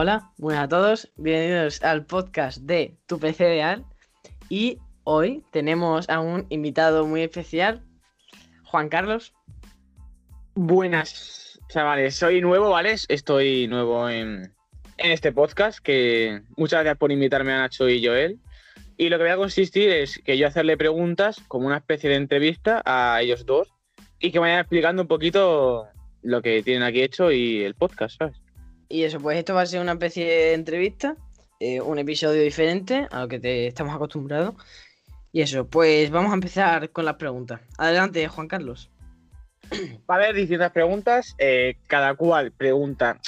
Hola, buenas a todos, bienvenidos al podcast de Tu PC Ideal y hoy tenemos a un invitado muy especial, Juan Carlos. Buenas, chavales, soy nuevo, ¿vale? Estoy nuevo en, en este podcast, que muchas gracias por invitarme a Nacho y Joel. Y lo que voy a consistir es que yo hacerle preguntas como una especie de entrevista a ellos dos y que me vayan explicando un poquito lo que tienen aquí hecho y el podcast, ¿sabes? Y eso, pues esto va a ser una especie de entrevista, eh, un episodio diferente a lo que te estamos acostumbrados. Y eso, pues vamos a empezar con las preguntas. Adelante, Juan Carlos. Va a haber distintas preguntas, eh, cada cual pregunta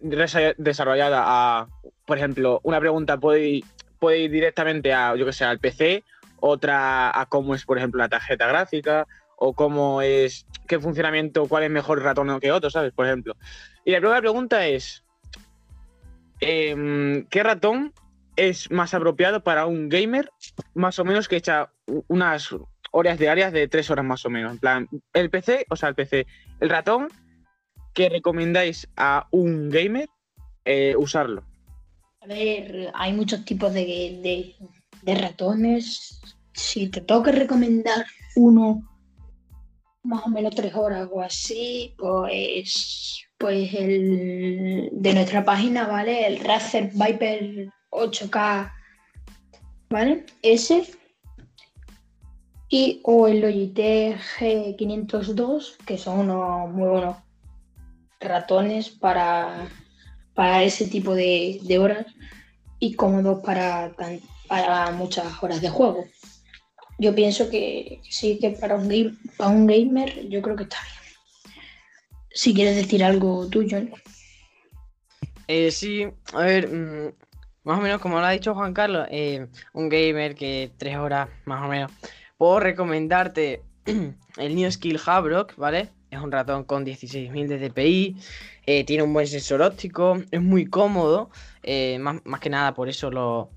desarrollada a, por ejemplo, una pregunta puede ir, directamente a, yo que sé, al PC, otra a cómo es, por ejemplo, la tarjeta gráfica, o cómo es, qué funcionamiento, cuál es mejor ratón que otro, ¿sabes? Por ejemplo. Y la primera pregunta es, em, ¿qué ratón es más apropiado para un gamer más o menos que echa unas horas diarias de tres horas más o menos? En plan, el PC, o sea, el PC, el ratón que recomendáis a un gamer eh, usarlo. A ver, hay muchos tipos de, de ratones. Si te toca recomendar uno más o menos tres horas o así, pues, pues el de nuestra página, ¿vale? El Razer Viper 8K, ¿vale? Ese. Y o el Logitech G502, que son unos muy buenos ratones para, para ese tipo de, horas y cómodos para, para muchas horas de juego yo pienso que sí que para un, game, para un gamer yo creo que está bien. Si quieres decir algo tuyo. Eh, sí, a ver, mm, más o menos como lo ha dicho Juan Carlos, eh, un gamer que tres horas más o menos. Puedo recomendarte el New Skill Habrock, ¿vale? Es un ratón con 16.000 de DPI, eh, tiene un buen sensor óptico, es muy cómodo, más, que nada por eso lo,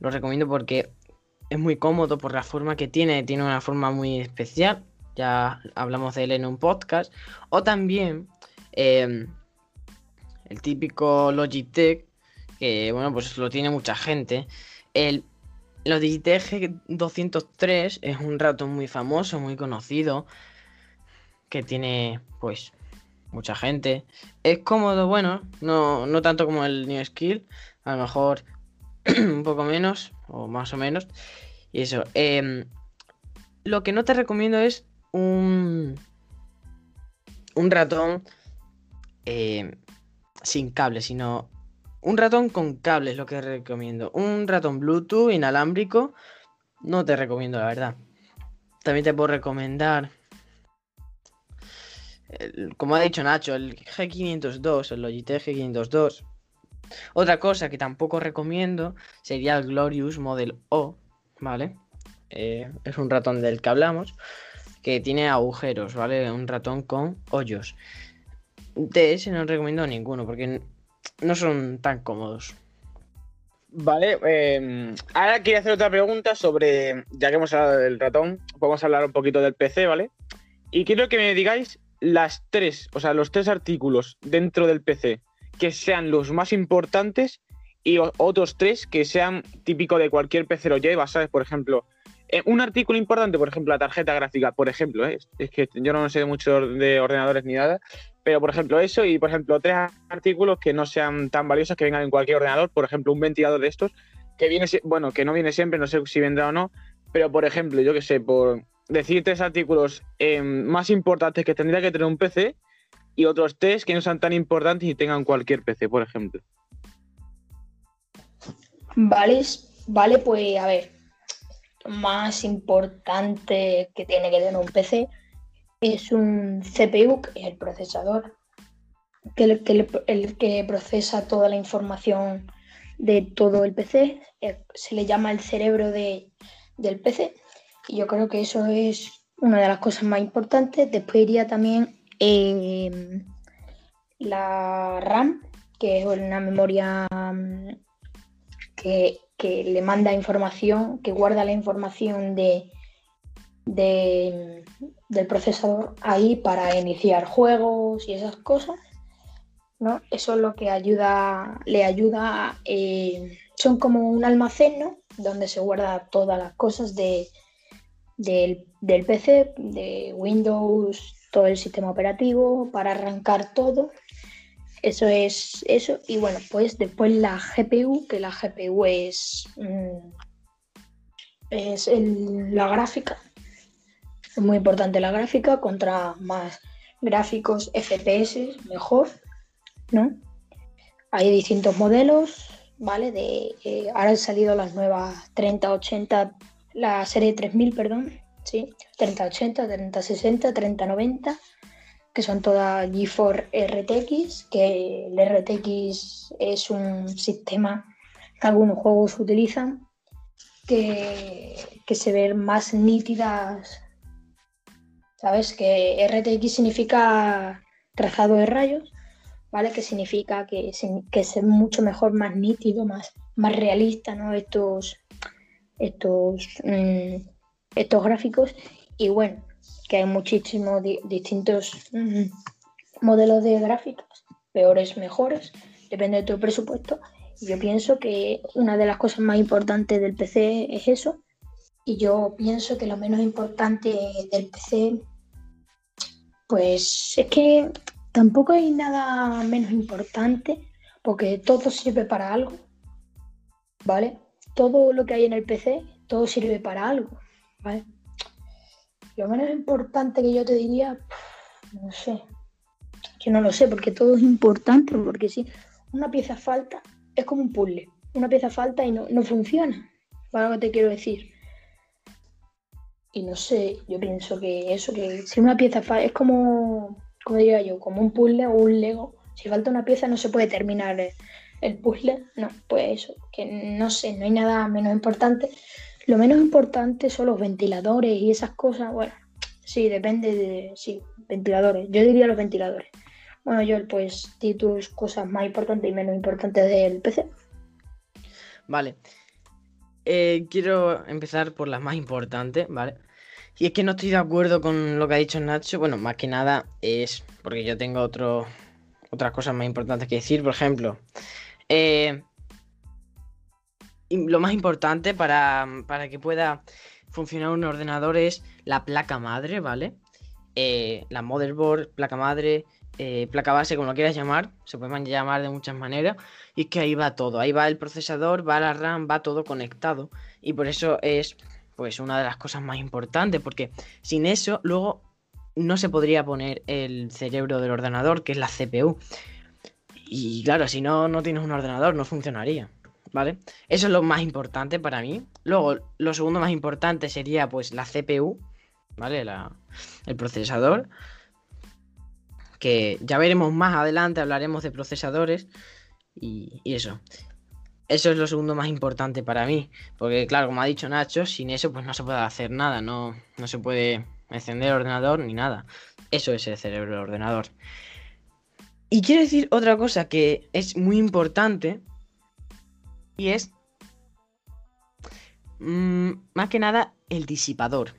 lo recomiendo porque es muy cómodo por la forma que tiene, tiene una forma muy especial. Ya hablamos de él en un podcast. O también em, el típico Logitech, que bueno, pues lo tiene mucha gente. El Logitech G203 es un ratón muy famoso, muy conocido, que tiene pues mucha gente. Es cómodo, bueno, no, no tanto como el New Skill, a lo mejor un poco menos, o más o menos. Y eso. Em, lo que no te recomiendo es un, ratón em, sin cable, sino un ratón con cable es lo que recomiendo. Un ratón Bluetooth inalámbrico no te recomiendo, la verdad. También te puedo recomendar, como ha dicho Nacho, el G502, el Logitech G502 otra cosa que tampoco recomiendo sería el Glorious Model O, ¿vale? Eh, es un ratón del que hablamos, que tiene agujeros, ¿vale? Un ratón con hoyos. De ese no recomiendo ninguno, porque no son tan cómodos. Vale, em, ahora quería hacer otra pregunta sobre, ya que hemos hablado del ratón, podemos hablar un poquito del PC, ¿vale? Y quiero que me digáis las tres, o sea, los tres artículos dentro del PC que sean los más importantes y otros tres que sean típicos de cualquier PC lo lleva, ¿sabes? Por ejemplo, eh, un artículo importante, por ejemplo, la tarjeta gráfica, por ejemplo, ¿eh? es que yo no sé mucho de ordenadores ni nada, pero por ejemplo eso y por ejemplo tres artículos que no sean tan valiosos que vengan en cualquier ordenador, por ejemplo un ventilador de estos que viene, bueno, que no viene siempre, no sé si vendrá o no, pero por ejemplo, yo que sé, por decir tres artículos eh, más importantes que tendría que tener un PC, y otros test que no sean tan importantes y tengan cualquier PC, por ejemplo. Vale, vale, pues a ver, más importante que tiene que tener un PC es un CPU, que es el procesador, que el, que el que procesa toda la información de todo el PC, eh, se le llama el cerebro de, del PC, y yo creo que eso es una de las cosas más importantes. Después iría también Em, la RAM, que es una memoria mm, que, le manda información, que guarda la información de, del procesador ahí para iniciar juegos y esas cosas. ¿no? Eso es lo que ayuda, le ayuda, eh, son como un almacén, ¿no? Donde se guarda todas las cosas de, del, del PC, de Windows, todo el sistema operativo, para arrancar todo. Eso es eso. Y bueno, pues después la GPU, que la GPU es, mm, es el- la gráfica. Es muy importante la gráfica, contra más gráficos FPS, mejor, ¿no? Hay distintos modelos, ¿vale? De, eh, ahora han salido las nuevas 3080, la serie 3000, perdón, ¿sí? 3080, 3060, 3090, que son todas GeForce RTX, que el RTX es un sistema que algunos juegos utilizan, que, que se ven más nítidas, ¿sabes? Que RTX significa trazado de rayos, ¿vale? Que significa que, que es mucho mejor, más nítido, más, más realista, ¿no? Estos, estos, mm, estos gráficos. Y bueno, que hay muchísimos di- distintos mm, modelos de gráficos, peores, mejores, depende de tu presupuesto. Y yo pienso que una de las cosas más importantes del PC es eso. Y yo pienso que lo menos importante del PC, pues es que tampoco hay nada menos importante, porque todo sirve para algo, ¿vale? Todo lo que hay en el PC, todo sirve para algo, ¿vale? Lo menos importante que yo te diría, no sé, que no lo sé, porque todo es importante, porque si una pieza falta, es como un puzzle, una pieza falta y no, no funciona, ¿vale lo que te quiero decir? Y no sé, yo pienso que eso, que si una pieza falta, es como, como diría yo, como un puzzle o un Lego. Si falta una pieza no se puede terminar el puzzle. No, pues eso, que no sé, no hay nada menos importante. Lo menos importante son los ventiladores y esas cosas. Bueno, sí, depende de, sí, ventiladores. Yo diría los ventiladores. Bueno, yo pues di tus cosas más importantes y menos importantes del PC. Vale. Eh, quiero empezar por las más importantes, ¿vale? Y es que no estoy de acuerdo con lo que ha dicho Nacho. Bueno, más que nada es porque yo tengo otro, otras cosas más importantes que decir. Por ejemplo, eh, lo más importante para, para que pueda funcionar un ordenador es la placa madre, ¿vale? Eh, la motherboard, placa madre, eh, placa base, como lo quieras llamar. Se pueden llamar de muchas maneras. Y es que ahí va todo, ahí va el procesador, va la RAM, va todo conectado. Y por eso es pues una de las cosas más importantes, porque sin eso luego no se podría poner el cerebro del ordenador, que es la CPU. Y claro, si no, no tienes un ordenador, no funcionaría. ¿Vale? Eso es lo más importante para mí. Luego, lo segundo más importante sería pues la CPU, ¿vale? La, el procesador. Que ya veremos más adelante, hablaremos de procesadores. Y, eso. Eso es lo segundo más importante para mí. Porque, claro, como ha dicho Nacho, sin eso pues no se puede hacer nada. No, no se puede encender el ordenador ni nada. Eso es el cerebro del ordenador. Y quiero decir otra cosa que es muy importante. Y es... mm, más que nada el disipador.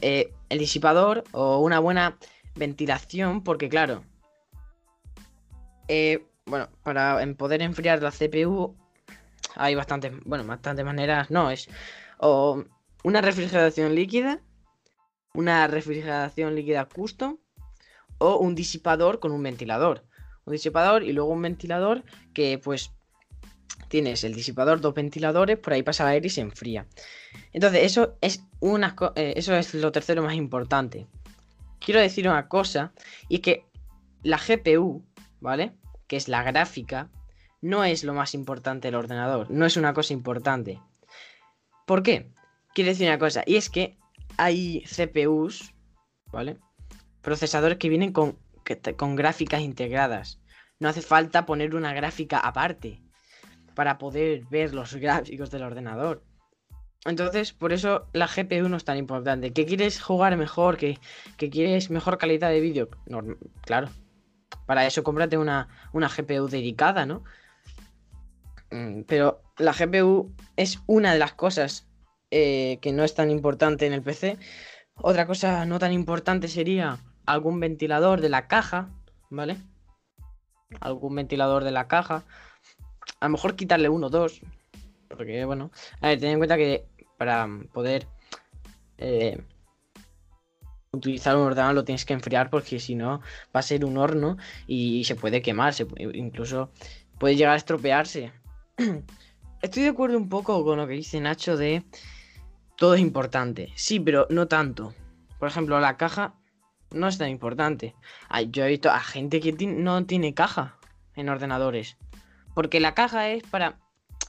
Eh, el disipador o una buena ventilación. Porque, claro, eh, bueno, para poder enfriar la CPU hay bastantes, bueno, bastantes maneras. No, es o una refrigeración líquida, una refrigeración líquida custom o un disipador con un ventilador. Un disipador y luego un ventilador que pues tienes el disipador, dos ventiladores, por ahí pasa el aire y se enfría. Entonces, eso es una eh, eso es lo tercero más importante. Quiero decir una cosa, y que la GPU, ¿vale? Que es la gráfica, no es lo más importante del ordenador, no es una cosa importante. ¿Por qué? Quiero decir una cosa, y es que hay CPUs, ¿vale? Procesadores que vienen con, con gráficas integradas. No hace falta poner una gráfica aparte para poder ver los gráficos del ordenador. Entonces, por eso la GPU no es tan importante. ¿Que quieres jugar mejor? ¿Que, quieres mejor calidad de vídeo? Claro. Para eso cómprate una, una GPU dedicada, ¿no? Mm, Pero la GPU es una de las cosas eh, que no es tan importante en el PC. Otra cosa no tan importante sería algún ventilador de la caja, ¿vale? Algún ventilador de la caja. A lo mejor quitarle uno o dos. Porque, bueno, a ver, ten en cuenta que para poder eh, utilizar un ordenador lo tienes que enfriar porque si no va a ser un horno y, se puede quemar, se, incluso puede llegar a estropearse. Estoy de acuerdo un poco con lo que dice Nacho de todo es importante. Sí, pero no tanto. Por ejemplo, la caja no es tan importante. Yo he visto a gente que no tiene caja en ordenadores. Porque la caja es para,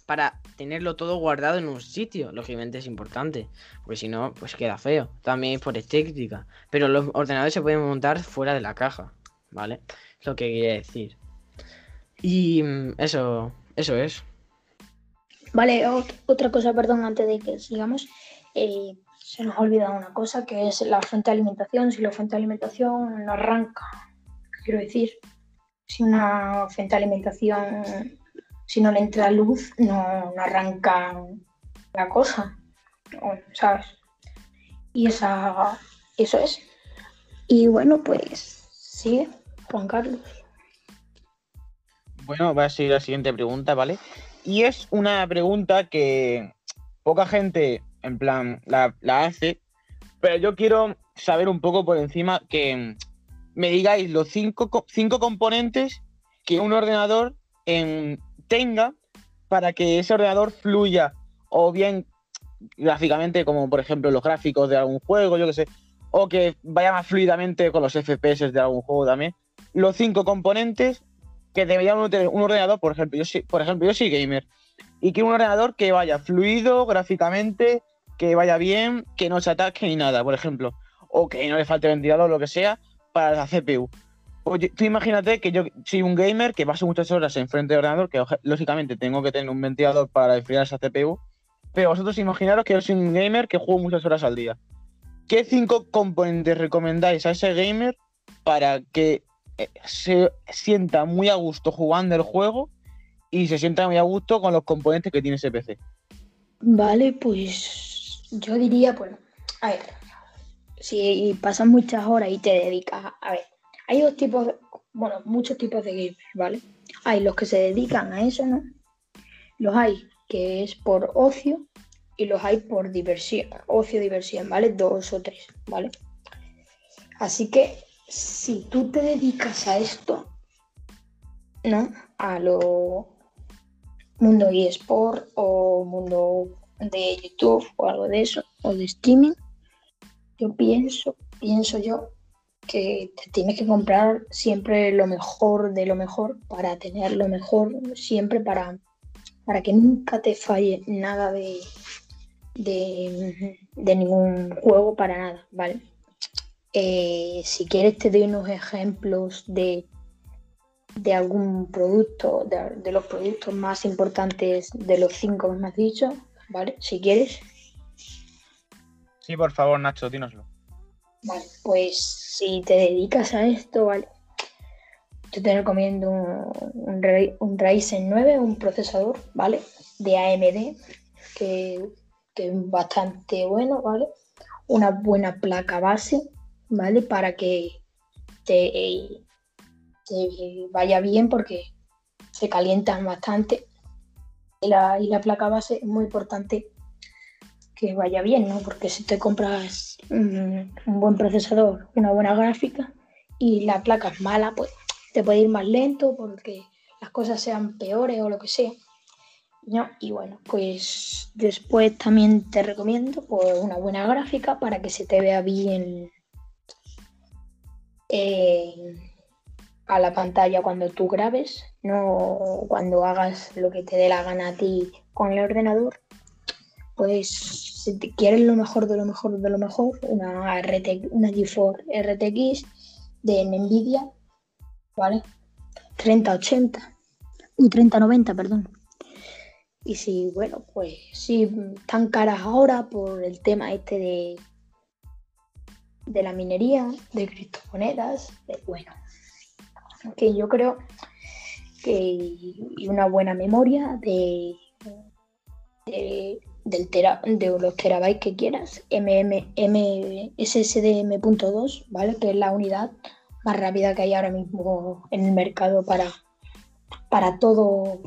para tenerlo todo guardado en un sitio. Lógicamente es importante. Porque si no, pues queda feo. También es por estética. Pero los ordenadores se pueden montar fuera de la caja. ¿Vale? Lo que quería decir. Y mm, eso, eso es. Vale, otra cosa, perdón, antes de que sigamos. Eh, se nos ha olvidado una cosa que es la fuente de alimentación. Si la fuente de alimentación no arranca, quiero decir, si una fuente de alimentación, si no le entra luz, no, arranca la cosa, ¿sabes? Y esa, eso es. Y bueno, pues sigue, Juan Carlos. Bueno, va a seguir la siguiente pregunta, ¿vale? Y es una pregunta que poca gente en plan, la, hace, pero yo quiero saber un poco por encima que me digáis los cinco, cinco componentes que un ordenador tenga para que ese ordenador fluya, o bien gráficamente, como por ejemplo los gráficos de algún juego, yo que sé, o que vaya más fluidamente con los FPS de algún juego también. Los cinco componentes que debería tener un ordenador, por ejemplo, yo por ejemplo, yo soy gamer. Y quiero un ordenador que vaya fluido gráficamente, que vaya bien, que no se ataque ni nada, por ejemplo, o que no le falte ventilador lo que sea para la CPU. Oye, tú imagínate que yo soy un gamer que paso muchas horas enfrente del ordenador, que lógicamente tengo que tener un ventilador para enfriar esa CPU, pero vosotros imaginaros que yo soy un gamer que juego muchas horas al día. ¿Qué cinco componentes recomendáis a ese gamer para que eh, se sienta muy a gusto jugando el juego y se sienta muy a gusto con los componentes que tiene ese PC? Vale, pues yo diría, bueno, a ver, si pasas muchas horas y te dedicas, a ver, hay dos tipos, bueno, muchos tipos de gamers, ¿vale? Hay los que se dedican a eso, ¿no? Los hay que es por ocio y los hay por diversión, ocio, diversión, ¿vale? Dos o tres, ¿vale? Así que si tú te dedicas a esto, ¿no? A lo mundo eSport o mundo de YouTube o algo de eso, o de streaming, yo pienso, pienso yo que te tienes que comprar siempre lo mejor de lo mejor para tener lo mejor siempre para, para que nunca te falle nada de, de, ningún juego para nada, ¿vale? Eh, si quieres te doy unos ejemplos de, de algún producto, de, de, los productos más importantes de los cinco que me has dicho, ¿vale? Si quieres. Sí, por favor, Nacho, dínoslo. Vale, pues si te dedicas a esto, ¿vale? Yo te recomiendo un, un, Ryzen 9, un procesador, ¿vale? De AMD, que, es bastante bueno, ¿vale? Una buena placa base, ¿vale? Para que te, te vaya bien porque se calientan bastante y la, placa base es muy importante que vaya bien, ¿no? Porque si te compras un, buen procesador, una buena gráfica y la placa es mala, pues te puede ir más lento porque las cosas sean peores o lo que sea. ¿no? Y bueno, pues después también te recomiendo pues, una buena gráfica para que se te vea bien eh, a la pantalla cuando tú grabes, no cuando hagas lo que te dé la gana a ti con el ordenador. Pues si te quieres lo mejor de lo mejor de lo mejor, una, RT, una GeForce RTX de Nvidia, ¿vale? 3080 y 3090, perdón. Y si, bueno, pues si están caras ahora por el tema este de, de la minería, de criptomonedas, de, bueno, que yo creo que una buena memoria de, del de los terabytes que quieras, MM, M, SSD M.2, ¿vale? Que es la unidad más rápida que hay ahora mismo en el mercado para, para todo,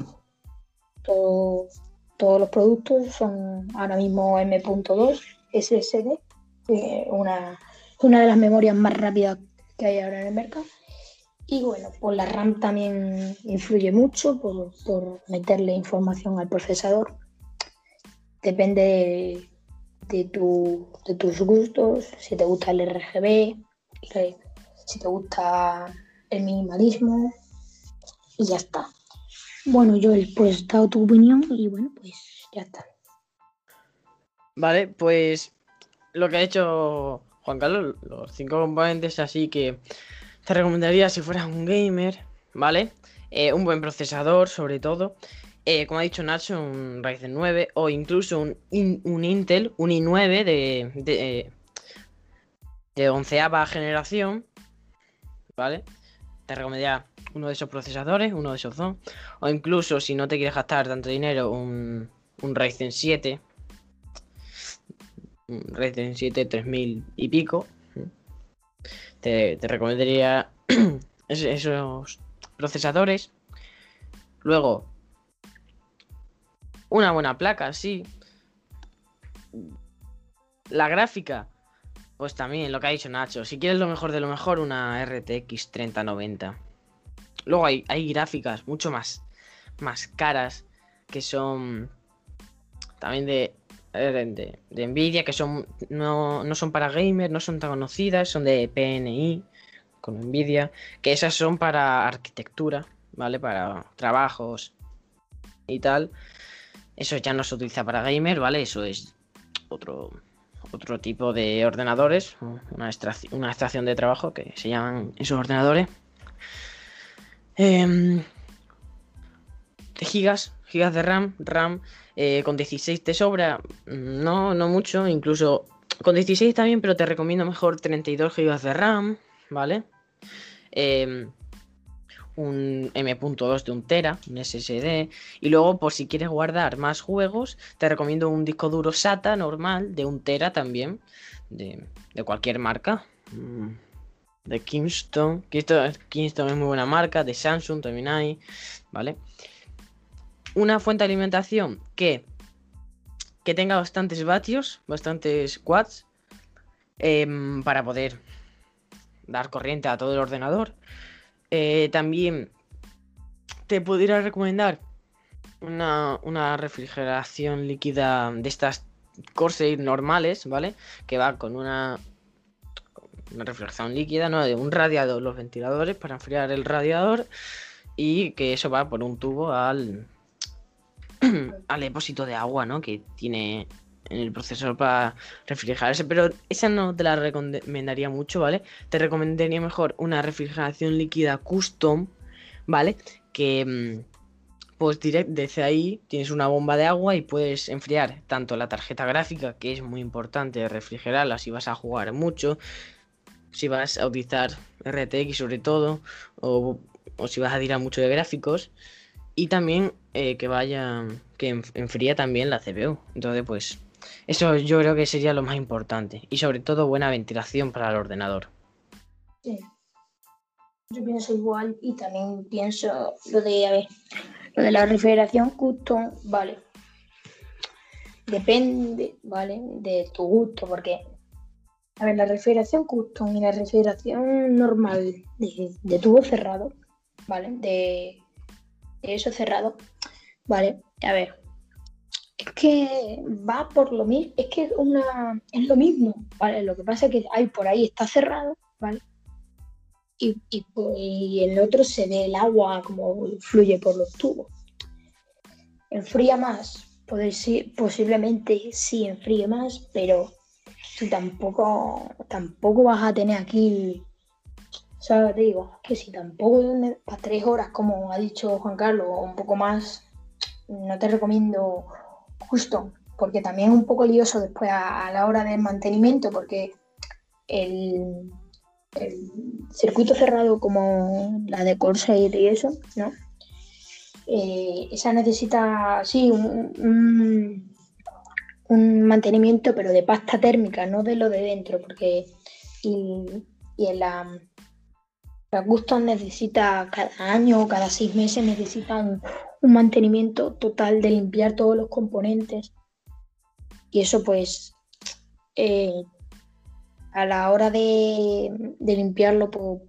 todo, todos los productos. Son ahora mismo M.2 SSD, una, una de las memorias más rápidas que hay ahora en el mercado. Y bueno, pues la RAM también influye mucho por, meterle información al procesador. Depende de, de tus gustos, si te gusta el RGB, si te gusta el minimalismo y ya está. Bueno, yo pues dado tu opinión y bueno, pues ya está. Vale, pues lo que ha hecho Juan Carlos, los cinco componentes así que te recomendaría si fueras un gamer, ¿vale? Eh, un buen procesador sobre todo. Eh, como ha dicho Nacho, un Ryzen 9 o incluso un, un Intel, un i9 de, de, de onceava generación, ¿vale? Te recomendaría uno de esos procesadores, uno de esos dos. O incluso si no te quieres gastar tanto dinero, un, un Ryzen 7. Un Ryzen 7 3000 y pico. Te, recomendaría esos procesadores. Luego, una buena placa, sí. La gráfica, pues también lo que ha dicho Nacho. Si quieres lo mejor de lo mejor, una RTX 3090. Luego hay, hay gráficas mucho más, más caras que son también de, de, de Nvidia, que son no, no, son para gamers, no son tan conocidas, son de PNI con Nvidia, que esas son para arquitectura, ¿vale? Para trabajos y tal. Eso ya no se utiliza para gamer, ¿vale? Eso es otro, otro tipo de ordenadores, una, una extracción de trabajo que se llaman esos ordenadores. De gigas, gigas de RAM, RAM eh, con 16 te sobra, no, no mucho, incluso con 16 también, pero te recomiendo mejor 32 gigas de RAM, ¿vale? Eh, un M.2 de un tera, un SSD. Y luego, por si quieres guardar más juegos, te recomiendo un disco duro SATA normal de un tera también, de, cualquier marca. Mm, de Kingston. Kingston. es muy buena marca, de Samsung también hay, ¿vale? Una fuente de alimentación que, que tenga bastantes vatios, bastantes watts, em, para poder dar corriente a todo el ordenador. Eh, también te pudiera recomendar una, refrigeración líquida de estas Corsair normales, ¿vale? Que va con una, una refrigeración líquida, ¿no? De un radiador, los ventiladores para enfriar el radiador y que eso va por un tubo al, al depósito de agua, ¿no? Que tiene en el procesador para refrigerarse, pero esa no te la recomendaría mucho, ¿vale? Te recomendaría mejor una refrigeración líquida custom, ¿vale? Que mm, pues direct desde ahí tienes una bomba de agua y puedes enfriar tanto la tarjeta gráfica, que es muy importante refrigerarla si vas a jugar mucho, si vas a utilizar RTX sobre todo, o, o si vas a tirar mucho de gráficos, y también eh, que vaya, que enfría también la CPU. Entonces, pues eso yo creo que sería lo más importante. Y sobre todo buena ventilación para el ordenador. Sí. Yo pienso igual y también pienso lo de, a ver, lo de la refrigeración custom, vale. Depende, ¿vale? De tu gusto, porque, a ver, la refrigeración custom y la refrigeración normal de, tubo cerrado, ¿vale? De, de eso cerrado, ¿vale? A ver, es que va por lo mismo, es que es, una, es lo mismo, ¿vale? Lo que pasa es que hay por ahí está cerrado, ¿vale? Y, pues, el otro se ve el agua como fluye por los tubos. Enfría más, posiblemente sí enfríe más, pero si tampoco, tampoco vas a tener aquí, ¿sabes? Te digo, que si tampoco para tres horas, como ha dicho Juan Carlos, o un poco más, no te recomiendo justo, porque también es un poco lioso después a, la hora del mantenimiento, porque el, circuito cerrado como la de Corsair y eso, ¿no? Eh, esa necesita, sí, un, un, mantenimiento, pero de pasta térmica, no de lo de dentro, porque y, en la Custom necesita cada año o cada seis meses necesitan un mantenimiento total de limpiar todos los componentes. Y eso pues eh, a la hora de, limpiarlo, pues,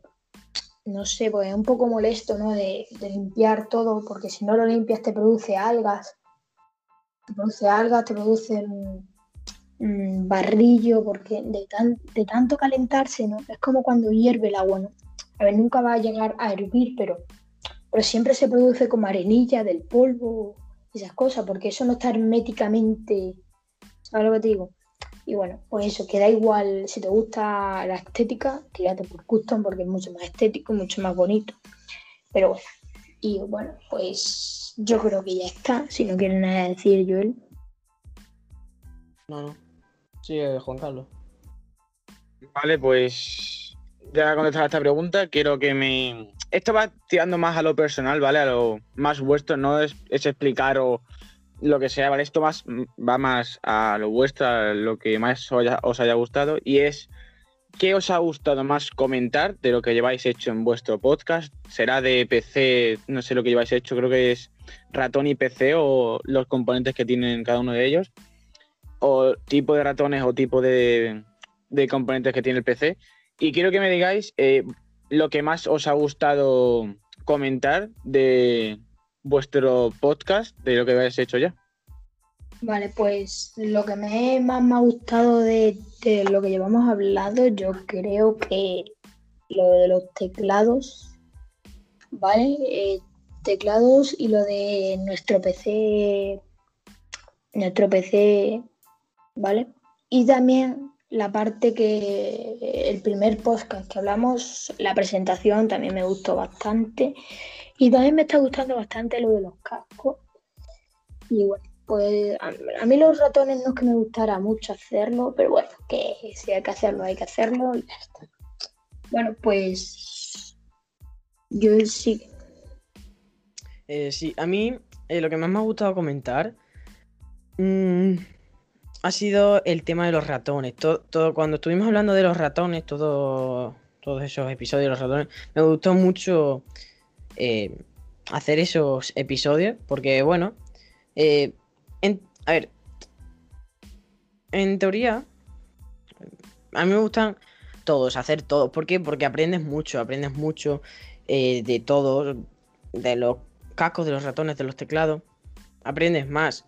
no sé, pues es un poco molesto, ¿no? De, limpiar todo, porque si no lo limpias te produce algas. Te produce algas, te produce un, un barrillo, porque de, de tanto calentarse, ¿no? Es como cuando hierve el agua, ¿no? A ver, nunca va a llegar a hervir, pero, pero siempre se produce como arenilla del polvo, esas cosas, porque eso no está herméticamente, ¿sabes lo que te digo? Y bueno, pues eso, queda igual, si te gusta la estética, tírate por custom porque es mucho más estético, mucho más bonito. Pero bueno, y bueno, pues yo creo que ya está, si no quieren nada decir Joel. No, no. Sigue, Juan Carlos. Vale, pues ya contestar a esta pregunta, quiero que me... Esto va tirando más a lo personal, ¿vale? A lo más vuestro, no es, explicar o lo que sea, ¿vale? Esto más, va más a lo vuestro, a lo que más os haya, gustado y es ¿qué os ha gustado más comentar de lo que lleváis hecho en vuestro podcast? ¿Será de PC, no sé lo que lleváis hecho, creo que es ratón y PC o los componentes que tienen cada uno de ellos? ¿O tipo de ratones o tipo de componentes que tiene el PC? Y quiero que me digáis eh, lo que más os ha gustado comentar de vuestro podcast, de lo que habéis hecho ya. Vale, pues lo que me, más me ha gustado de, lo que llevamos hablado, yo creo que lo de los teclados, ¿vale? Eh, teclados y lo de nuestro PC, nuestro PC, ¿vale? Y también la parte que el primer podcast que hablamos, la presentación también me gustó bastante. Y también me está gustando bastante lo de los cascos. Y bueno, pues a, mí los ratones no es que me gustara mucho hacerlo, pero bueno, que si hay que hacerlo, hay que hacerlo y ya está. Bueno, pues yo sí. Eh, sí, a mí eh, lo que más me ha gustado comentar mm, ha sido el tema de los ratones. Todo, cuando estuvimos hablando de los ratones, todo- todos esos episodios de los ratones, me gustó mucho eh, hacer esos episodios, porque bueno, eh, a ver, en teoría, a mí me gustan todos, hacer todo. ¿Por qué? Porque aprendes mucho, aprendes mucho eh, de todo, de los cascos, de los ratones, de los teclados. Aprendes más.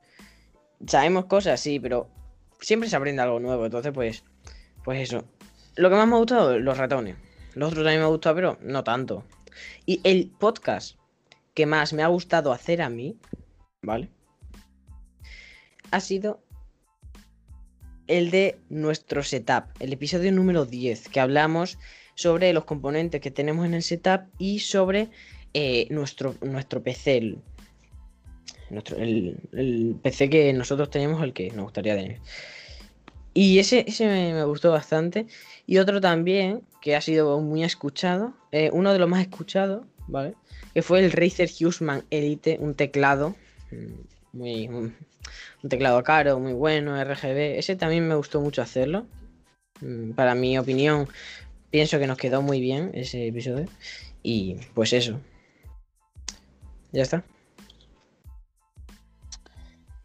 Sabemos cosas, sí, pero siempre se aprende algo nuevo. Entonces, pues, pues eso. Lo que más me ha gustado, los ratones. Los otros también me ha gustado, pero no tanto. Y el podcast que más me ha gustado hacer a mí, ¿vale? Ha sido el de nuestro setup, el episodio número 10, que hablamos sobre los componentes que tenemos en el setup y sobre eh, nuestro, nuestro PC, el- PC que nosotros tenemos, el que nos gustaría tener. Y ese, ese me, gustó bastante. Y otro también, que ha sido muy escuchado, eh, uno de los más escuchados, ¿vale? Que fue el Razer Huseman Elite, un teclado mm, muy, un, un teclado caro, muy bueno, RGB. Ese también me gustó mucho hacerlo. Mm, Para mi opinión, pienso que nos quedó muy bien ese episodio. Y pues eso. Ya está.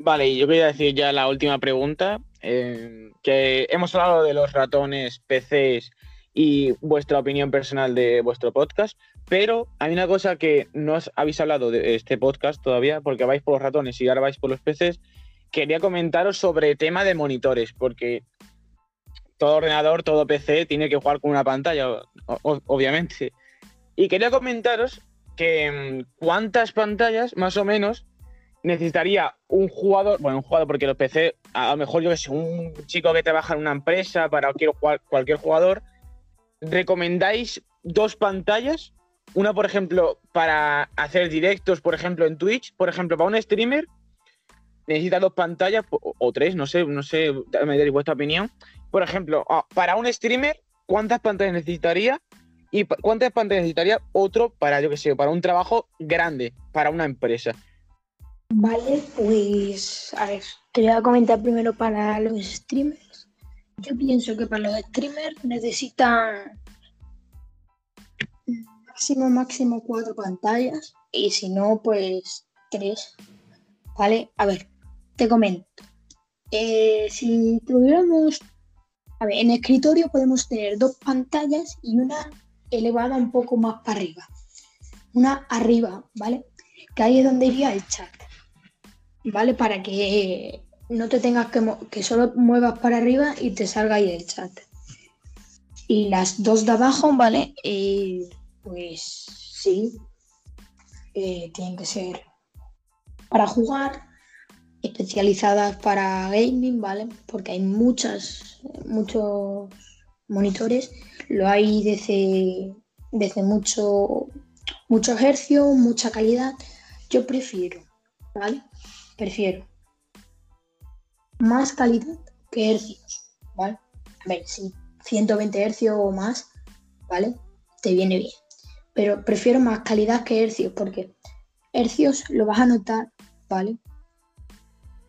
Vale, y yo quería decir ya la última pregunta, eh, que hemos hablado de los ratones, PCs y vuestra opinión personal de vuestro podcast, pero hay una cosa que no os habéis hablado de este podcast todavía, porque vais por los ratones y ahora vais por los PCs, quería comentaros sobre tema de monitores, porque todo ordenador, todo PC tiene que jugar con una pantalla, obviamente. Y quería comentaros que mm, cuántas pantallas, más o menos, necesitaría un jugador, bueno, un jugador porque los PC, a lo mejor yo que sé, un chico que trabaja en una empresa para cualquier, jugador, ¿recomendáis dos pantallas? Una, por ejemplo, para hacer directos, por ejemplo, en Twitch, por ejemplo, para un streamer, necesita dos pantallas o, tres, no sé, no sé, me daréis vuestra opinión. Por ejemplo, ah, para un streamer, ¿cuántas pantallas necesitaría? ¿Y cuántas pantallas necesitaría otro para, yo que sé, para un trabajo grande, para una empresa? Vale, pues a ver, te voy a comentar primero para los streamers. Yo pienso que para los streamers necesitan máximo, máximo cuatro pantallas y si no, pues tres. ¿Vale? A ver, te comento. Eh, si tuviéramos, a ver, en escritorio podemos tener dos pantallas y una elevada un poco más para arriba. Una arriba, ¿vale? Que ahí es donde iría el chat. ¿Vale? Para que no te tengas que, solo muevas para arriba y te salga ahí el chat. Y las dos de abajo, ¿vale? Eh, pues sí, eh, tienen que ser para jugar, especializadas para gaming, ¿vale? Porque hay muchas, muchos monitores, lo hay desde, desde mucho, mucho hercio, mucha calidad. Yo prefiero, ¿vale? Prefiero más calidad que hercios, ¿vale? A ver, sí, 120 hercios o más, ¿vale? Te viene bien. Pero prefiero más calidad que hercios, porque hercios lo vas a notar, ¿vale?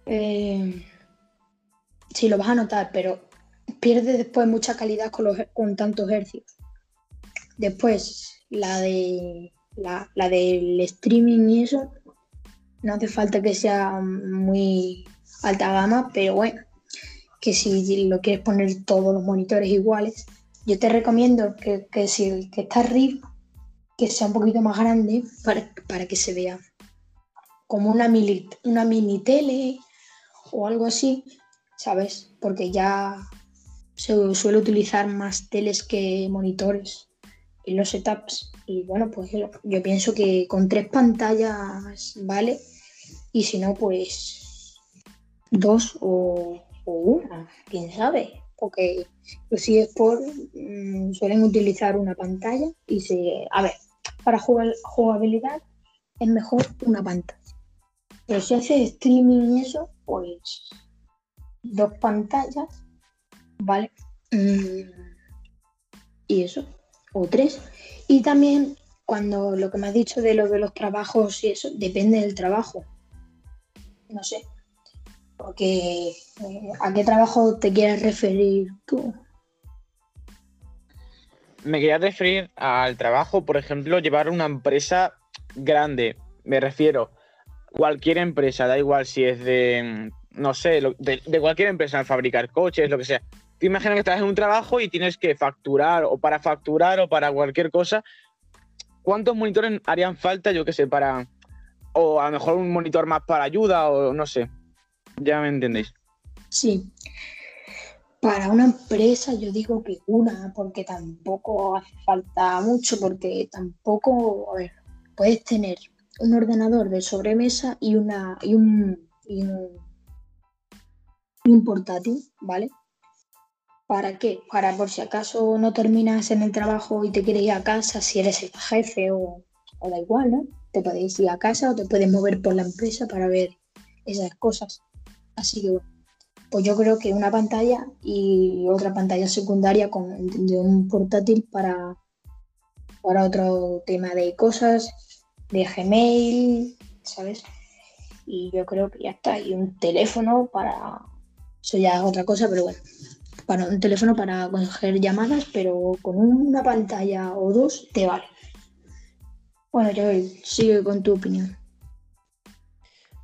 Eh, sí, lo vas a notar, pero pierde después mucha calidad con, los, con tantos hercios. Después, la de la, la, del streaming y eso, no hace falta que sea muy alta gama, pero bueno, que si lo quieres poner todos los monitores iguales, yo te recomiendo que, que si el que está arriba, que sea un poquito más grande para, para que se vea como una mini, una mini tele o algo así, ¿sabes? Porque ya se suele utilizar más teles que monitores los setups. Y bueno, pues yo, pienso que con tres pantallas vale. Y si no, pues dos o, una, quién sabe. Porque los eSports mmm, suelen utilizar una pantalla y se. A ver, para jugar, jugabilidad es mejor una pantalla. Pero si haces streaming y eso, pues dos pantallas, ¿vale? Mm, y eso, o tres. Y también cuando lo que me has dicho de lo de los trabajos y eso, depende del trabajo. No sé. Porque eh, ¿a qué trabajo te quieres referir tú? Me quería referir al trabajo, por ejemplo, llevar una empresa grande. Me refiero, cualquier empresa, da igual si es de, no sé, de, de cualquier empresa, fabricar coches, lo que sea. Tú imaginas que estás en un trabajo y tienes que facturar, o para facturar, o para cualquier cosa. ¿Cuántos monitores harían falta, yo qué sé, para. O a lo mejor un monitor más para ayuda, o no sé. Ya me entendéis. Sí. Para una empresa yo digo que una, porque tampoco hace falta mucho, porque tampoco, a ver, puedes tener un ordenador de sobremesa y, una, y, un, y un, y un portátil, ¿vale? ¿Para qué? Para por si acaso no terminas en el trabajo y te quieres ir a casa, si eres el jefe o, da igual, ¿no? Te puedes ir a casa o te puedes mover por la empresa para ver esas cosas. Así que bueno, pues yo creo que una pantalla y otra pantalla secundaria de un portátil para, para otro tema de cosas, de Gmail, ¿sabes? Y yo creo que ya está. Y un teléfono para. Eso ya es otra cosa, pero bueno. Para un teléfono para coger llamadas, pero con una pantalla o dos te vale. Bueno, yo sigue con tu opinión.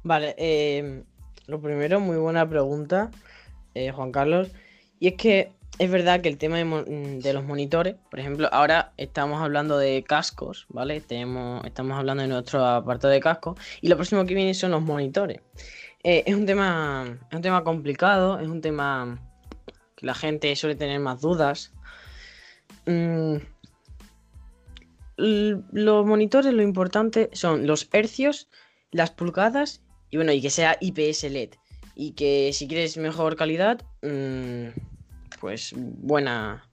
Vale, eh, lo primero, muy buena pregunta, eh, Juan Carlos. Y es que es verdad que el tema de, de, los monitores, por ejemplo, ahora estamos hablando de cascos, ¿vale? Tenemos, estamos hablando de nuestro apartado de cascos. Y lo próximo que viene son los monitores. Eh, es, un tema, es un tema complicado, es un tema que la gente suele tener más dudas. Mm, los monitores lo importante son los hercios, las pulgadas y bueno, y que sea IPS LED. Y que si quieres mejor calidad, mmm, pues buena.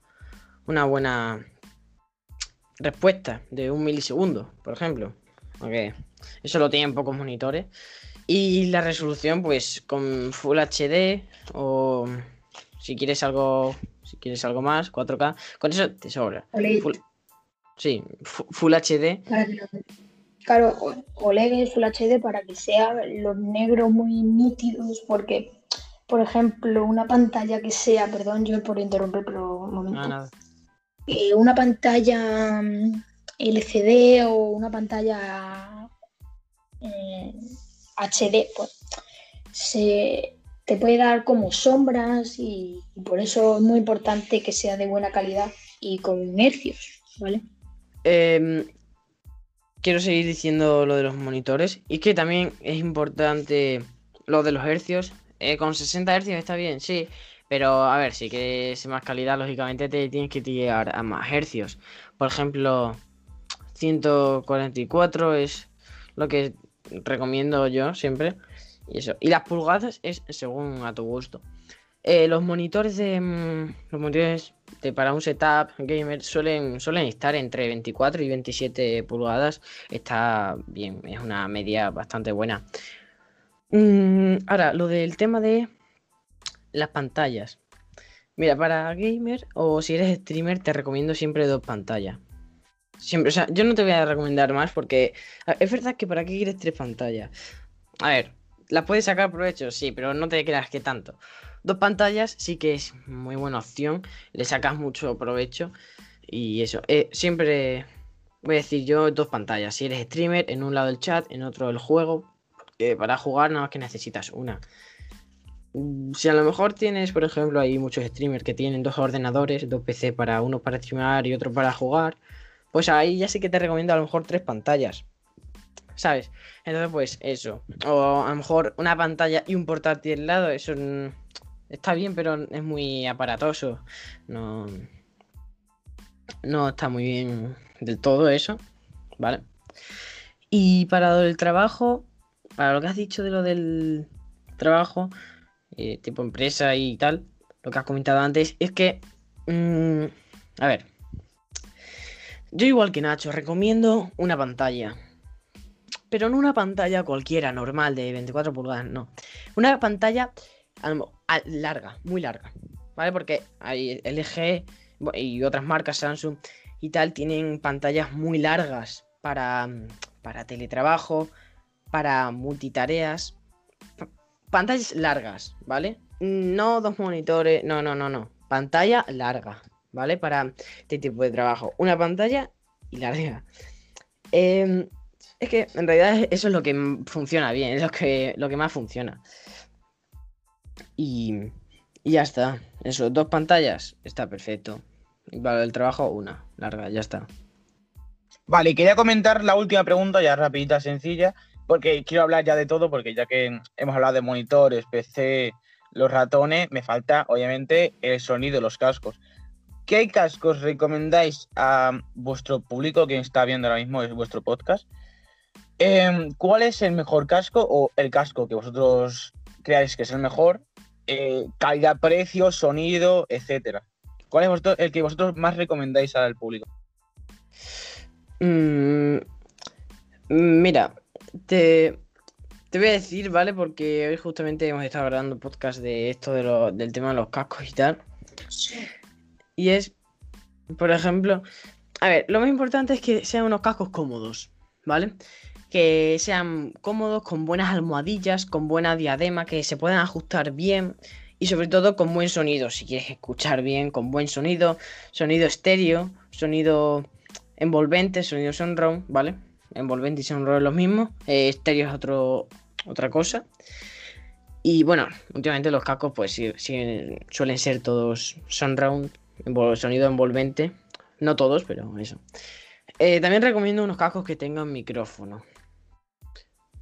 Una buena respuesta de un milisegundo, por ejemplo. Okay. Eso lo tienen pocos monitores. Y la resolución, pues con Full HD o si quieres algo. Si quieres algo más, 4K. Con eso te sobra. Full, sí, Full HD. Claro, OLED es Full HD para que sea los negros muy nítidos, porque, por ejemplo, una pantalla que sea, perdón yo por interrumpir, pero un momento. Ah, nada. Eh, una pantalla LCD o una pantalla eh, HD, pues se te puede dar como sombras y, por eso es muy importante que sea de buena calidad y con hercios, ¿vale? Em, quiero seguir diciendo lo de los monitores. Y que también es importante lo de los hercios. Eh, con 60 hercios está bien, sí. Pero a ver, si quieres más calidad, lógicamente te tienes que tirar a más hercios. Por ejemplo, 144 es lo que recomiendo yo siempre. Y eso. Y las pulgadas es según a tu gusto. Eh, los monitores de. mm, los monitores de, para un setup gamer suelen, suelen estar entre 24 y 27 pulgadas. Está bien, es una media bastante buena. Mm, ahora, lo del tema de las pantallas. Mira, para gamer o si eres streamer, te recomiendo siempre dos pantallas. Siempre, o sea, yo no te voy a recomendar más porque es verdad que para qué quieres tres pantallas. A ver, las puedes sacar provecho, sí, pero no te creas que tanto. Dos pantallas sí que es muy buena opción, le sacas mucho provecho y eso. eh, siempre voy a decir yo dos pantallas. Si eres streamer, en un lado el chat, en otro el juego. porque para jugar nada más que necesitas una. Mm, Si a lo mejor tienes, por ejemplo, hay muchos streamers que tienen dos ordenadores, dos PC para uno para streamar y otro para jugar, pues ahí ya sí que te recomiendo a lo mejor tres pantallas. ¿Sabes? Entonces, pues eso. O a lo mejor una pantalla y un portátil al lado, eso mm, está bien, pero es muy aparatoso. No, no está muy bien del todo eso. ¿Vale? Y para lo del trabajo, para lo que has dicho de lo del trabajo, eh, tipo empresa y tal, lo que has comentado antes, es que, mm, a ver, yo igual que Nacho, recomiendo una pantalla. Pero no una pantalla cualquiera, normal, de 24 pulgadas, no. Una pantalla larga, muy larga, ¿vale? Porque hay LG y otras marcas, Samsung y tal, tienen pantallas muy largas para, para teletrabajo, para multitareas. Pa- Pantallas largas, ¿vale? No dos monitores, no, no, no, no. Pantalla larga, ¿vale? Para este tipo de trabajo. Una pantalla y larga. Em, es que en realidad eso es lo que funciona bien, es lo que, lo que más funciona. Y, ya está. Eso, dos pantallas, está perfecto. Y para el trabajo, una, larga, ya está. Vale, quería comentar la última pregunta, ya rapidita, sencilla, porque quiero hablar ya de todo, porque ya que hemos hablado de monitores, PC, los ratones, me falta obviamente el sonido, los cascos. ¿Qué cascos recomendáis a vuestro público que está viendo ahora mismo es vuestro podcast? Em, ¿Cuál es el mejor casco o el casco que vosotros creáis que es el mejor? Eh, calidad, precio, sonido, etcétera. ¿Cuál es vosotros- el que vosotros más recomendáis al público? Mm, mira, te, te voy a decir, ¿vale? Porque hoy justamente hemos estado grabando podcast de esto de lo- del tema de los cascos y tal. Y es, por ejemplo, a ver, lo más importante es que sean unos cascos cómodos, ¿vale? Que sean cómodos, con buenas almohadillas, con buena diadema, que se puedan ajustar bien y sobre todo con buen sonido. Si quieres escuchar bien, con buen sonido, sonido estéreo, sonido envolvente, sonido surround, ¿vale? Envolvente y surround es lo mismo, eh, estéreo es otro, otra cosa. Y bueno, últimamente los cascos pues sí, sí, suelen ser todos surround, envol- sonido envolvente. No todos, pero eso. Eh, también recomiendo unos cascos que tengan micrófono.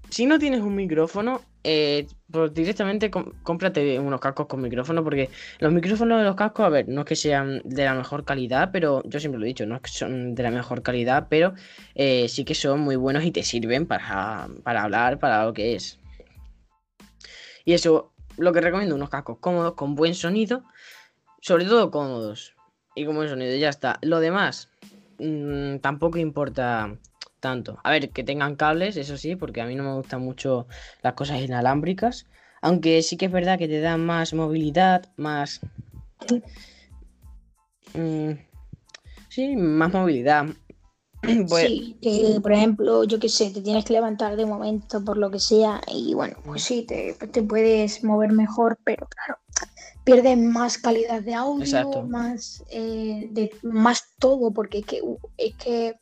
Si no tienes un micrófono, eh, pues directamente cómprate unos cascos con micrófono porque los micrófonos de los cascos, a ver, no es que sean de la mejor calidad, pero yo siempre lo he dicho, no es que son de la mejor calidad, pero eh, sí que son muy buenos y te sirven para, para hablar, para lo que es. Y eso, lo que recomiendo, unos cascos cómodos, con buen sonido, sobre todo cómodos y con buen sonido, ya está. Lo demás, mm, tampoco importa tanto. A ver, que tengan cables, eso sí, porque a mí no me gustan mucho las cosas inalámbricas. Aunque sí que es verdad que te dan más movilidad, más. Mm, sí, más movilidad. Pues- Sí, que por ejemplo, yo qué sé, te tienes que levantar de momento por lo que sea y bueno, pues sí, te, te puedes mover mejor, pero claro, pierdes más calidad de audio, Exacto. más, eh, de, más todo, porque es que, es que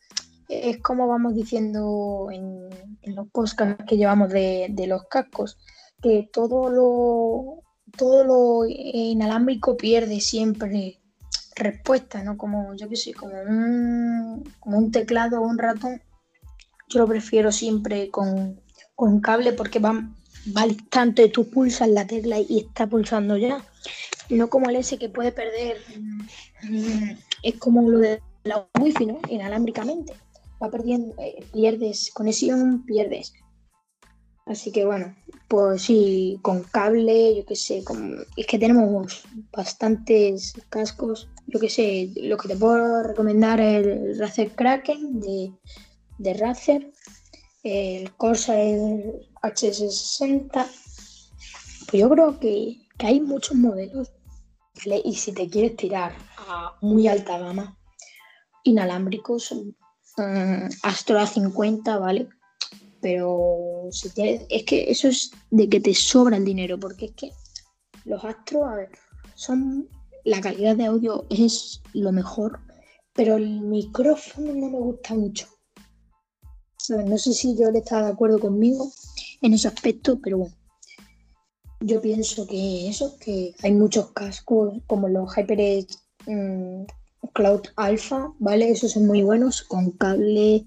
es como vamos diciendo en, los podcasts que llevamos de, de, los cascos, que todo lo, todo lo inalámbrico pierde siempre respuesta, ¿no? Como, yo qué sé, como un, como un teclado o un ratón. Yo lo prefiero siempre con, con cable porque va, va al instante, tú pulsas la tecla y está pulsando ya. No como el S que puede perder, mm, es como lo de la wifi, ¿no? Inalámbricamente. Va perdiendo, eh, pierdes conexión, pierdes. Así que bueno, pues sí, con cable, yo qué sé, es que tenemos bastantes cascos. Yo qué sé, lo que te puedo recomendar es el Razer Kraken de, de Razer, el Corsair HS60. Pues yo creo que, hay muchos modelos, Y si te quieres tirar a muy alta gama, inalámbricos, um, Astro A50, ¿vale? Pero si tienes, es que eso es de que te sobra el dinero, porque es que los Astro, a ver, son. La calidad de audio es lo mejor, pero el micrófono no me gusta mucho. No sé si yo le estaba de acuerdo conmigo en ese aspecto, pero bueno. Yo pienso que eso, que hay muchos cascos como los HyperX mm, Cloud Alpha, ¿vale? Esos son muy buenos, con cable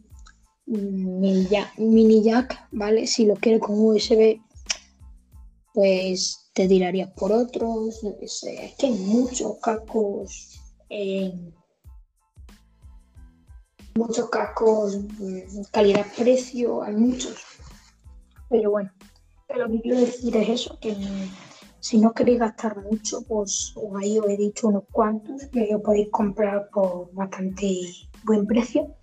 mm, mini jack, ¿vale? Si los quieres con USB, pues te tirarías por otros, no sé. Es que hay muchos cascos, muchos cascos, mm, calidad-precio, hay muchos. Pero bueno, lo que quiero decir es eso, que si no queréis gastar mucho, pues ahí os he dicho unos cuantos que os podéis comprar por bastante buen precio.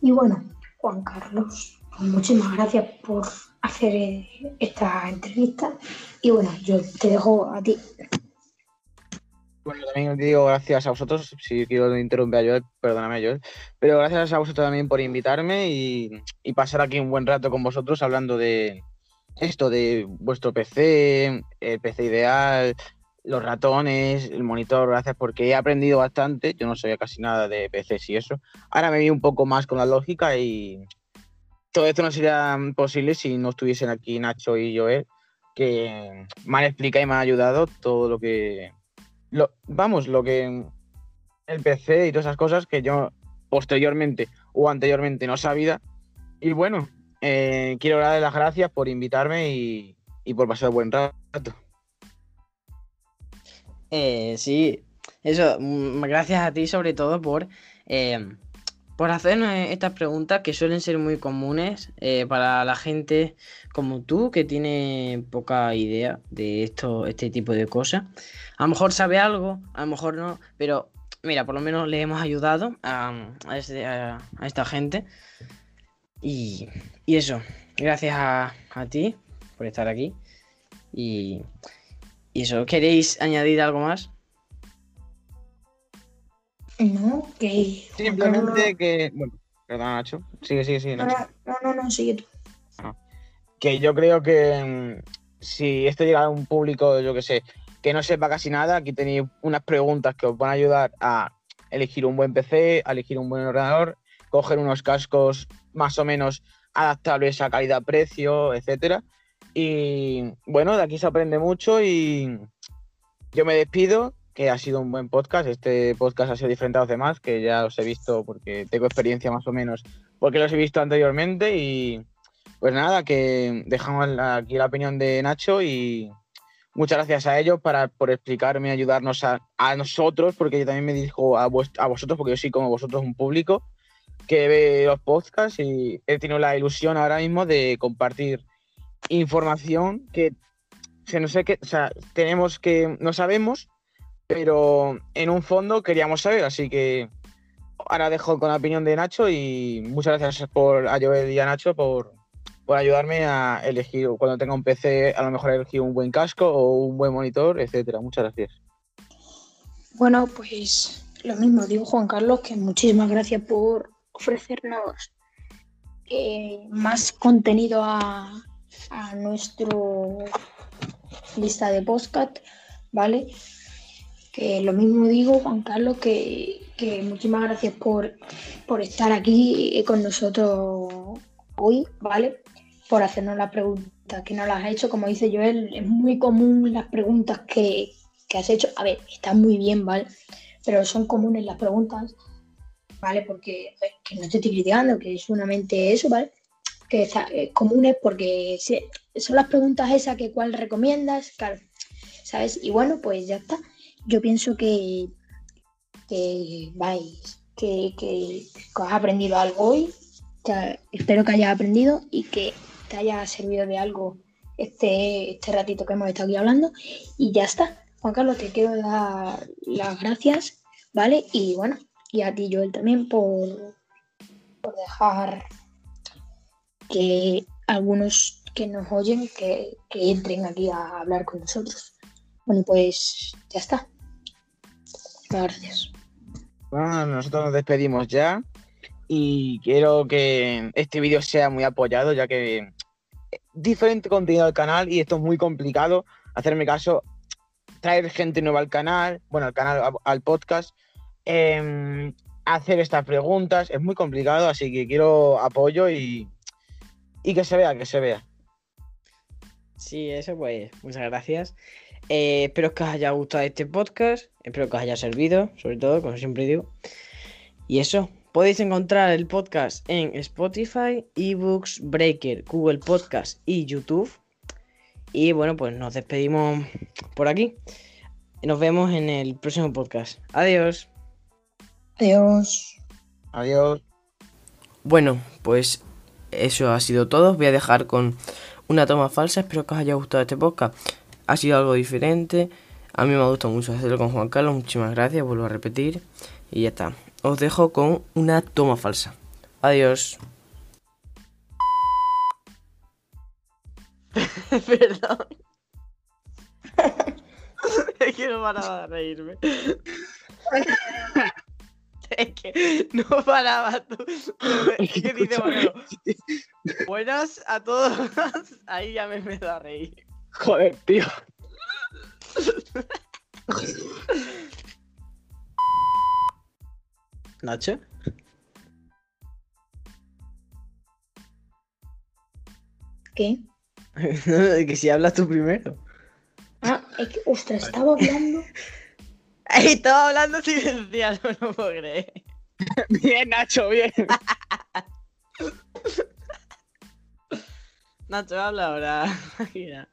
Y bueno, Juan Carlos, pues muchísimas gracias por hacer esta entrevista. Y bueno, yo te dejo a ti. Bueno, también digo gracias a vosotros. Si quiero interrumpir a Joel, perdóname, Joel. Pero gracias a vosotros también por invitarme y pasar aquí un buen rato con vosotros hablando de, esto de vuestro PC, el PC ideal, los ratones, el monitor, gracias porque he aprendido bastante. Yo no sabía casi nada de PCs y eso. Ahora me vi un poco más con la lógica y todo esto no sería posible si no estuviesen aquí Nacho y Joel, que me han explicado y me han ayudado todo lo que. Vamos, lo que. El PC y todas esas cosas que yo posteriormente o anteriormente no sabía. Y bueno, eh, quiero darle las gracias por invitarme y, por pasar buen rato. Eh, sí, eso, mm, gracias a ti sobre todo por, eh, por hacernos estas preguntas que suelen ser muy comunes para la gente como tú que tiene poca idea de esto, este tipo de cosas. A lo mejor sabe algo, a lo mejor no, pero mira, por lo menos le hemos ayudado a esta gente. Y, eso, gracias a, ti por estar aquí. Y, eso, ¿queréis añadir algo más? No, que. Simplemente que. Bueno, perdón, Nacho. Sigue, sigue, sigue. Nacho. No, no, no, sigue tú. Ah. Que yo creo que mm, si esto llega a un público, yo que sé, que no sepa casi nada, aquí tenéis unas preguntas que os van a ayudar a elegir un buen PC, a elegir un buen ordenador, coger unos cascos más o menos adaptables a calidad-precio, etcétera. Y bueno, de aquí se aprende mucho y yo me despido, que ha sido un buen podcast. Este podcast ha sido diferente a los demás, que ya os he visto porque tengo experiencia más o menos, porque los he visto anteriormente. Y pues nada, que dejamos aquí la opinión de Nacho y muchas gracias a ellos para, por explicarme ayudarnos a, nosotros, porque yo también me dirijo a, a vosotros, porque yo soy como vosotros un público que ve los podcasts y he tenido la ilusión ahora mismo de compartir información que se no sé qué, o sea, tenemos que no sabemos, pero en un fondo queríamos saber, así que ahora dejo con la opinión de Nacho y muchas gracias por a Joel y a Nacho por, por ayudarme a elegir cuando tenga un PC, a lo mejor elegir un buen casco o un buen monitor, etcétera. Muchas gracias. Bueno, pues lo mismo digo Juan Carlos, que muchísimas gracias por ofrecernos eh, más contenido a, a nuestro lista de podcast, ¿vale? Que lo mismo digo, Juan Carlos, que, que muchísimas gracias por, por estar aquí con nosotros hoy, ¿vale? Por hacernos las preguntas que nos las has hecho. Como dice Joel, es muy común las preguntas que, que has hecho. A ver, están muy bien, ¿vale? Pero son comunes las preguntas, ¿vale? Porque que no te estoy criticando, que es solamente eso, ¿vale? Que eh, comunes porque son las preguntas esas que cuál recomiendas, claro, ¿sabes? Y bueno, pues ya está. Yo pienso que, que vais, que, que- has aprendido algo hoy. espero que hayas aprendido y que te haya servido de algo este, este ratito que hemos estado aquí hablando. Y ya está. Juan Carlos, te quiero dar las gracias, ¿vale? Y bueno, y a ti, Joel, también por, por dejar que algunos que nos oyen que, entren aquí a hablar con nosotros. Bueno, pues ya está. Gracias. Bueno, nosotros nos despedimos ya y quiero que este vídeo sea muy apoyado ya que diferente contenido al canal y esto es muy complicado, hacerme caso, traer gente nueva al canal, bueno, al canal, al podcast, em, hacer estas preguntas, es muy complicado, así que quiero apoyo y, y que se vea, que se vea. Sí, eso pues, muchas gracias. Eh, espero que os haya gustado este podcast, espero que os haya servido, sobre todo, como siempre digo. Y eso, podéis encontrar el podcast en Spotify, eBooks, Breaker, Google Podcast y YouTube. Y bueno, pues nos despedimos por aquí. Nos vemos en el próximo podcast. Adiós. Adiós. Adiós. Bueno, pues eso ha sido todo. Os voy a dejar con una toma falsa. Espero que os haya gustado este podcast. Ha sido algo diferente. A mí me ha gustado mucho hacerlo con Juan Carlos. Muchísimas gracias. Vuelvo a repetir. Y ya está. Os dejo con una toma falsa. Adiós. Perdón. es que no paraba de reírme. es que no paraba tú. Es que dice Manolo, Buenas a todos. Ahí ya me empezó a reír. Joder, tío. Nacho. ¿Qué? que si hablas tú primero. Ah, es que, ostras, estaba hablando. Estaba hablando silenciado, no puedo creer. Bien, Nacho, bien. Nacho, habla ahora. Mira.